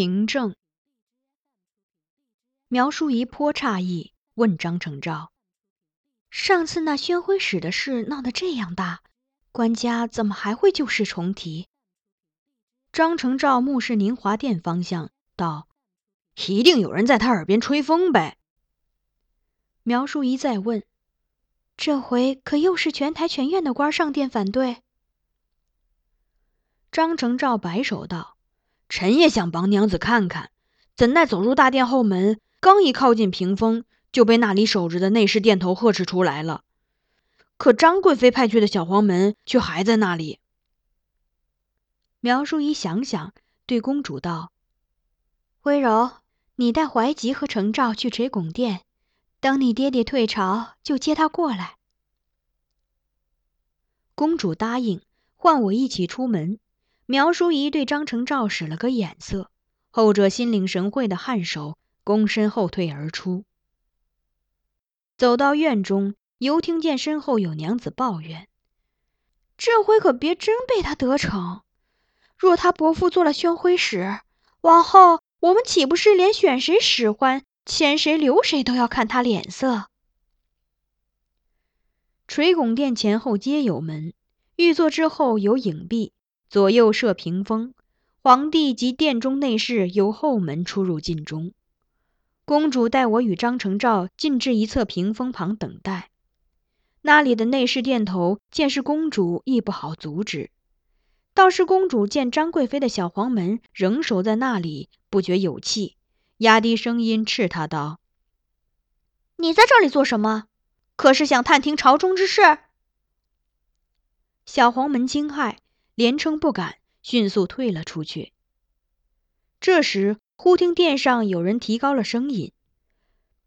凭证，苗淑仪颇诧异，问张承照：“上次那宣徽使的事闹得这样大，官家怎么还会旧事重提？”张承照目视宁华殿方向，道：“一定有人在他耳边吹风呗。”苗淑仪再问：“这回可又是全台全院的官上殿反对？”张承照摆手道。臣也想帮娘子看看，怎奈走入大殿后门，刚一靠近屏风，就被那里守着的内侍殿头呵斥出来了。可张贵妃派去的小黄门却还在那里。苗淑仪想想，对公主道：“温柔，你带怀吉和程照去垂拱殿，等你爹爹退朝，就接他过来。”公主答应，唤我一起出门。苗淑仪对张成照使了个眼色，后者心领神会的颔首，躬身后退而出。走到院中，犹听见身后有娘子抱怨：“这回可别真被他得逞！若他伯父做了宣徽使，往后我们岂不是连选谁使唤、牵谁留谁都要看他脸色？”垂拱殿前后皆有门，御座之后有影壁。左右设屏风，皇帝及殿中内侍由后门出入禁中。公主带我与张承照进至一侧屏风旁等待。那里的内侍殿头见是公主，亦不好阻止。倒是公主见张贵妃的小黄门仍守在那里，不觉有气，压低声音斥他道：“你在这里做什么？可是想探听朝中之事？”小黄门惊骇。连称不敢，迅速退了出去。这时，忽听殿上有人提高了声音：“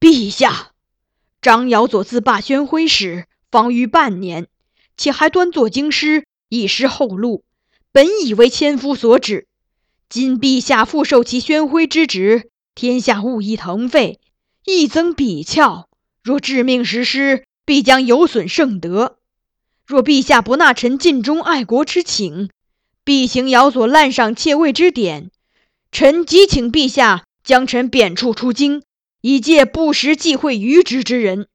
陛下，张瑶佐自罢宣徽使，方逾半年，且还端坐京师，以失后路。本以为千夫所指，今陛下复受其宣徽之职，天下物议腾沸，亦增鄙峭。若致命实施，必将有损圣德。”若陛下不纳臣尽忠爱国之请，必行尧所滥赏窃位之典。臣急请陛下将臣贬黜出京，以戒不时忌讳愚直之人。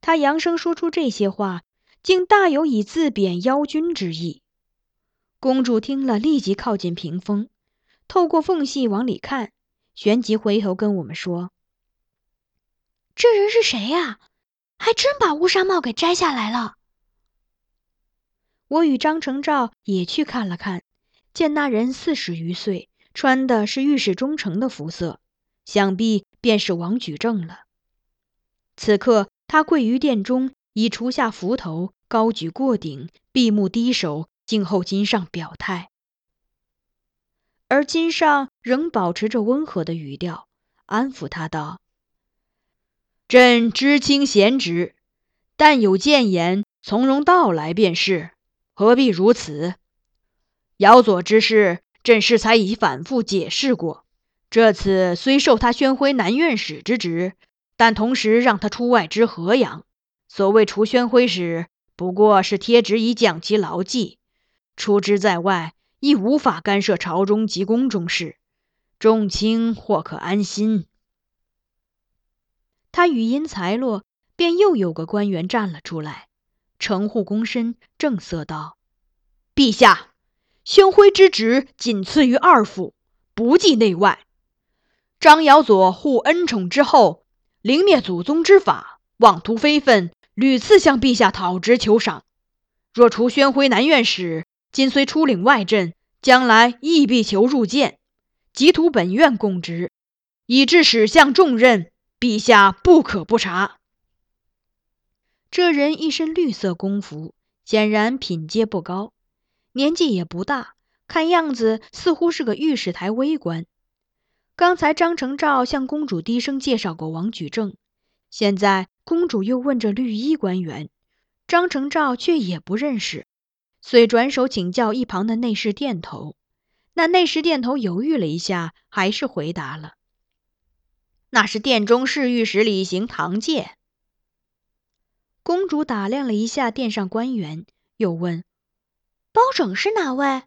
他扬声说出这些话，竟大有以自贬妖君之意。公主听了，立即靠近屏风，透过缝隙往里看，旋即回头跟我们说：“这人是谁呀？”还真把乌纱帽给摘下来了。我与张承照也去看了看，见那人四十余岁，穿的是御史中丞的服色，想必便是王举正了。此刻他跪于殿中，已除下幞头，高举过顶，闭目低首，静候金上表态。而金上仍保持着温和的语调，安抚他道：“朕知卿贤侄，但有谏言，从容道来便是，何必如此？姚左之事，朕适才已反复解释过。这次虽授他宣徽南院使之职，但同时让他出外知河阳。所谓除宣徽使，不过是贴旨以降其牢记。出之在外，亦无法干涉朝中及宫中事。众卿或可安心。他语音才落，便又有个官员站了出来，承护躬身，正色道：“陛下。”宣徽之职仅次于二府，不计内外。张尧佐护恩宠之后，凌灭祖宗之法，妄图非分，屡次向陛下讨职求赏。若除宣徽南院使，今虽出领外镇，将来亦必求入见，即图本院供职，以致使相重任，陛下不可不察。这人一身绿色宫服，显然品阶不高。年纪也不大，看样子似乎是个御史台微官。刚才张承照向公主低声介绍过王举正，现在公主又问这绿衣官员，张承照却也不认识，遂转手请教一旁的内侍殿头。那内侍殿头犹豫了一下，还是回答了：“那是殿中侍御史李行堂介。”公主打量了一下殿上官员，又问。包拯是哪位？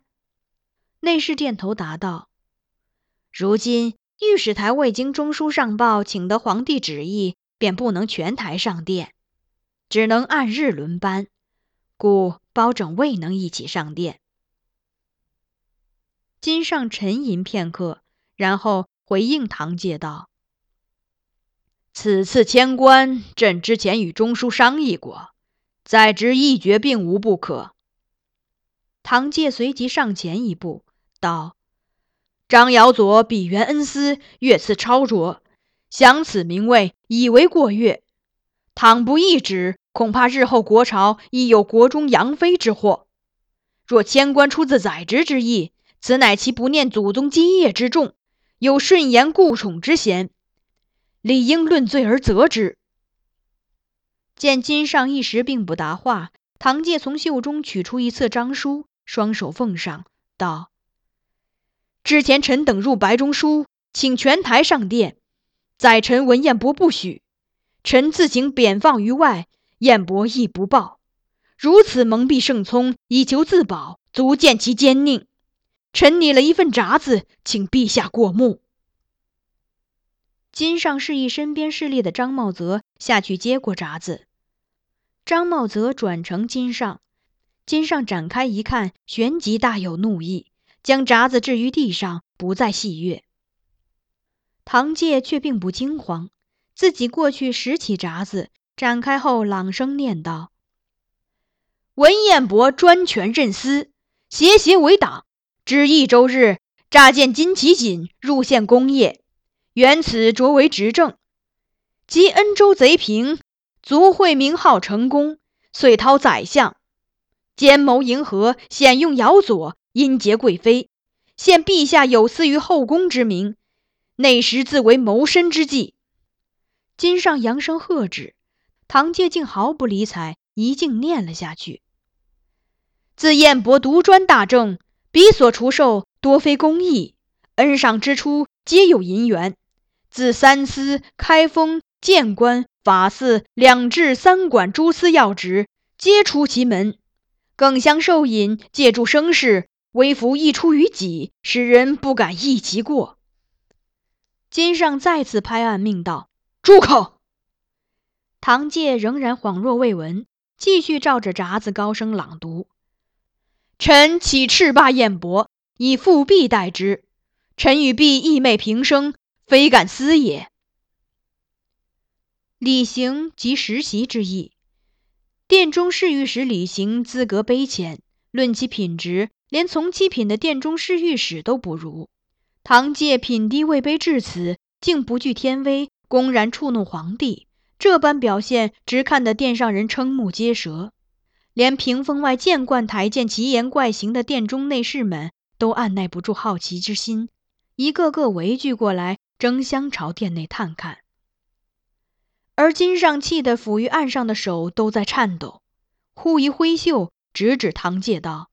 内侍殿头答道：“如今御史台未经中书上报，请得皇帝旨意，便不能全台上殿，只能按日轮班，故包拯未能一起上殿。”金上沉吟片刻，然后回应唐介道：“此次迁官，朕之前与中书商议过，在职一决，并无不可。”唐介随即上前一步，道：“张尧佐比元恩思，越次超卓，享此名位已为过月。倘不一旨，恐怕日后国朝亦有国中杨妃之祸。若迁官出自宰执之意，此乃其不念祖宗基业之重，有顺延故宠之嫌，理应论罪而责之。”见金上一时并不答话，唐介从袖中取出一册章书。双手奉上，道：“之前臣等入白中书，请全台上殿，宰臣闻彦博不许，臣自请贬放于外，彦博亦不报，如此蒙蔽圣聪，以求自保，足见其奸佞。臣拟了一份札子，请陛下过目。”金上示意身边侍立的张茂泽下去接过札子，张茂泽转呈金上。金上展开一看，旋即大有怒意，将札子置于地上，不再戏谑。唐介却并不惊慌，自己过去拾起札子，展开后朗声念道：“文彦博专权任私，邪邪为党。知益州日，乍见金旗锦入献功业，原此着为执政。及恩州贼平，卒会名号成功，遂讨宰相。”兼谋迎合，险用姚左，阴结贵妃，现陛下有司于后宫之名，内实自为谋身之计。金上扬声喝止，唐介竟毫不理睬，一径念了下去。自彦博独专大政，彼所除授多非公义，恩赏之初皆有银元。自三司、开封、谏官、法司两至三管诸司要职，皆出其门。更相受引，借助声势，微服溢出于己，使人不敢议其过。金上再次拍案命道：“住口！”唐介仍然恍若未闻，继续照着札子高声朗读：“臣启斥罢燕博，以复辟代之。臣与婢义昧平生，非敢私也。”礼行即实习之意。殿中侍御史李行资格卑浅，论其品质，连从七品的殿中侍御史都不如。唐介品低位卑至此，竟不惧天威，公然触怒皇帝，这般表现，直看得殿上人瞠目结舌。连屏风外见惯台见奇言怪行的殿中内侍们，都按耐不住好奇之心，一个个围聚过来，争相朝殿内探看。而金上气得抚于案上的手都在颤抖，忽一挥袖，直指唐介道：“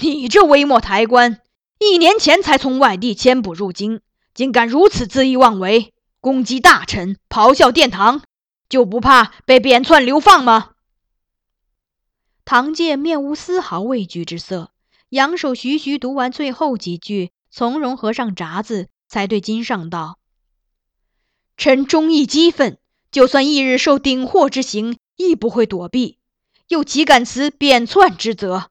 你这微末抬官，一年前才从外地迁捕入京，竟敢如此恣意妄为，攻击大臣，咆哮殿堂，就不怕被贬窜流放吗？”唐介面无丝毫畏惧之色，扬手徐徐读完最后几句，从容合上闸子，才对金上道：“臣忠义激愤。”就算翌日受顶祸之刑，亦不会躲避，又岂敢辞贬窜之责？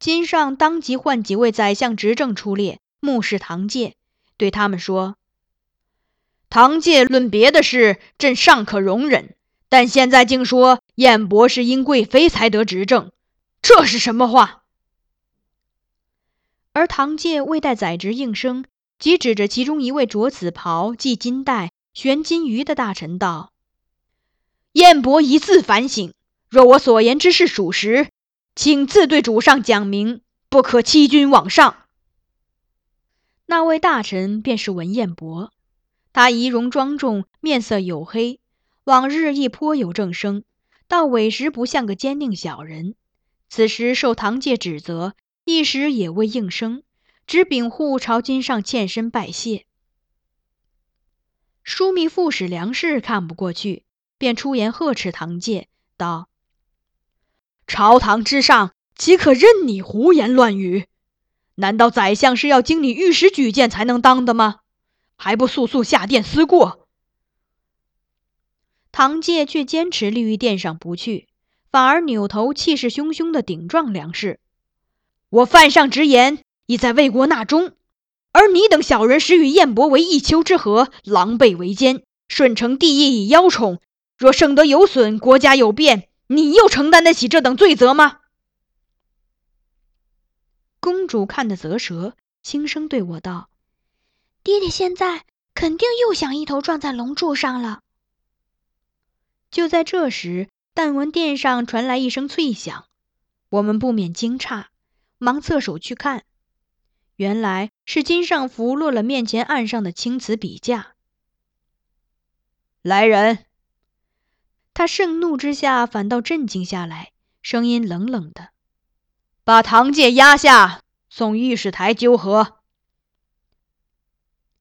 金上当即唤几位宰相执政出列，目视唐介，对他们说：“唐介论别的事，朕尚可容忍，但现在竟说燕博是因贵妃才得执政，这是什么话？”而唐介未待宰执应声，即指着其中一位着紫袍、系金带。悬金鱼的大臣道：“燕伯一自反省，若我所言之事属实，请自对主上讲明，不可欺君罔上。”那位大臣便是文彦博，他仪容庄重，面色黝黑，往日亦颇有正声，到委实不像个奸佞小人。此时受唐介指责，一时也未应声，只禀护朝金上欠身拜谢。枢密副使梁氏看不过去，便出言呵斥唐介道：“朝堂之上，岂可任你胡言乱语？难道宰相是要经你御史举荐才能当的吗？还不速速下殿思过？”唐介却坚持立于殿上不去，反而扭头气势汹汹地顶撞梁氏：“我犯上直言，已在魏国纳忠。”而你等小人实与燕伯为一丘之貉，狼狈为奸，顺承帝意以邀宠。若圣德有损，国家有变，你又承担得起这等罪责吗？公主看得啧舌，轻声对我道：“爹爹现在肯定又想一头撞在龙柱上了。”就在这时，但闻殿上传来一声脆响，我们不免惊诧，忙侧手去看。原来是金上福落了面前案上的青瓷笔架。来人！他盛怒之下反倒镇静下来，声音冷冷的：“把唐介押下，送御史台纠合。”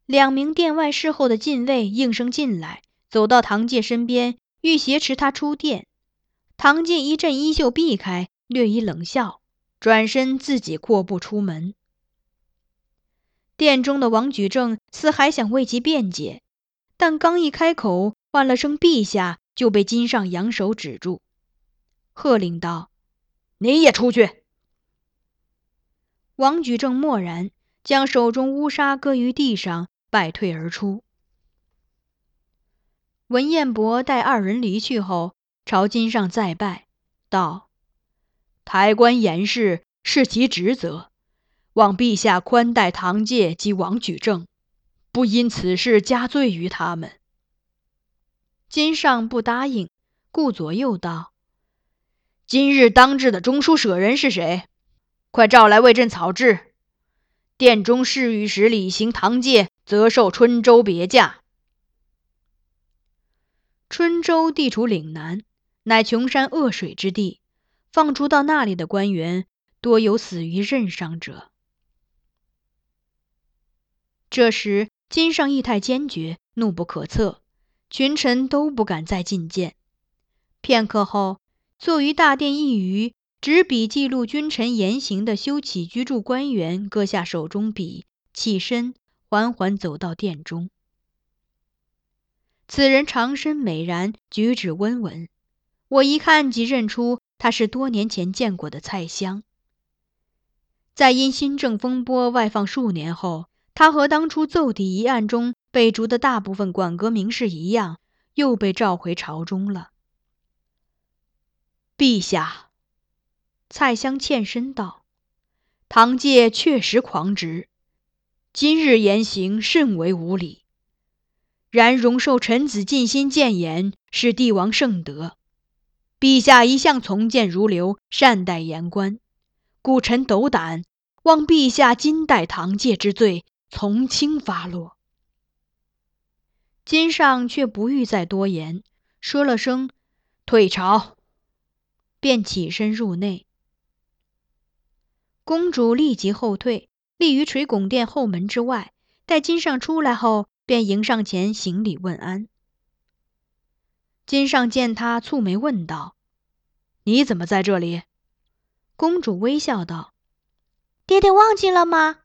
两名殿外侍候的禁卫应声进来，走到唐介身边，欲挟持他出殿。唐介一阵衣袖避开，略一冷笑，转身自己阔步出门。殿中的王举正似还想为其辩解，但刚一开口，唤了声“陛下”，就被金上扬手止住，喝令道：“你也出去。”王举正默然，将手中乌纱搁于地上，败退而出。文彦博待二人离去后，朝金上再拜，道：“抬官严事是其职责。”望陛下宽待唐介及王举正，不因此事加罪于他们。金上不答应，顾左右道：“今日当值的中书舍人是谁？快召来为朕草制。殿中侍御史李行唐介，则受春州别驾。春州地处岭南，乃穷山恶水之地，放逐到那里的官员，多有死于任上者。”这时，金上义太坚决，怒不可测，群臣都不敢再觐见。片刻后，坐于大殿一隅，执笔记录君臣言行的修起居住官员搁下手中笔，起身缓缓走到殿中。此人长身美髯，举止温文，我一看即认出他是多年前见过的蔡襄。在因新政风波外放数年后。他和当初奏邸一案中被逐的大部分管阁名士一样，又被召回朝中了。陛下，蔡襄欠身道：“唐介确实狂直，今日言行甚为无礼。然容受臣子尽心谏言，是帝王圣德。陛下一向从谏如流，善待言官，故臣斗胆，望陛下金代堂戒之罪从轻发落。金上却不欲再多言，说了声“退朝”，便起身入内。公主立即后退，立于垂拱殿后门之外。待金上出来后，便迎上前行礼问安。金上见他，蹙眉问道：“你怎么在这里？”公主微笑道：“爹爹忘记了吗？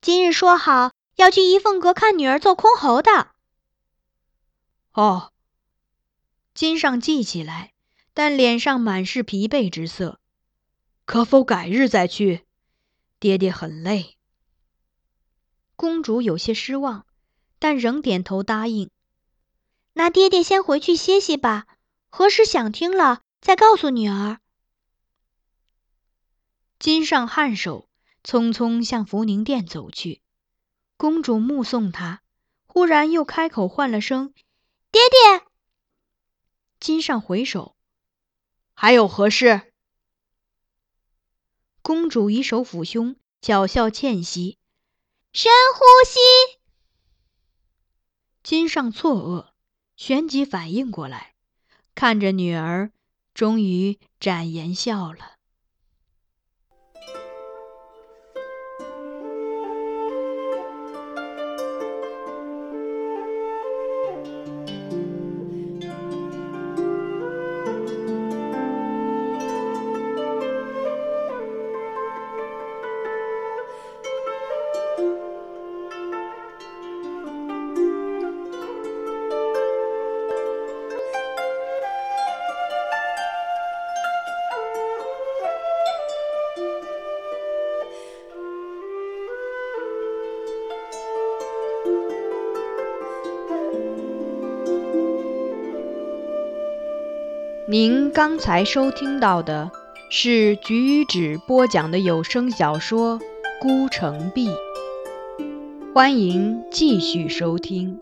今日说好要去怡凤阁看女儿做箜篌的。”哦，金上记起来，但脸上满是疲惫之色。可否改日再去？爹爹很累。公主有些失望，但仍点头答应。那爹爹先回去歇息吧，何时想听了再告诉女儿。金上颔首，匆匆向福宁殿走去。公主目送他，忽然又开口唤了声：“爹爹。”金上回首，还有何事？公主以手抚胸，巧笑倩兮，深呼吸。金上错愕。旋即反应过来，看着女儿，终于展颜笑了。您刚才收听到的是菊与纸播讲的有声小说《孤城闭》，欢迎继续收听。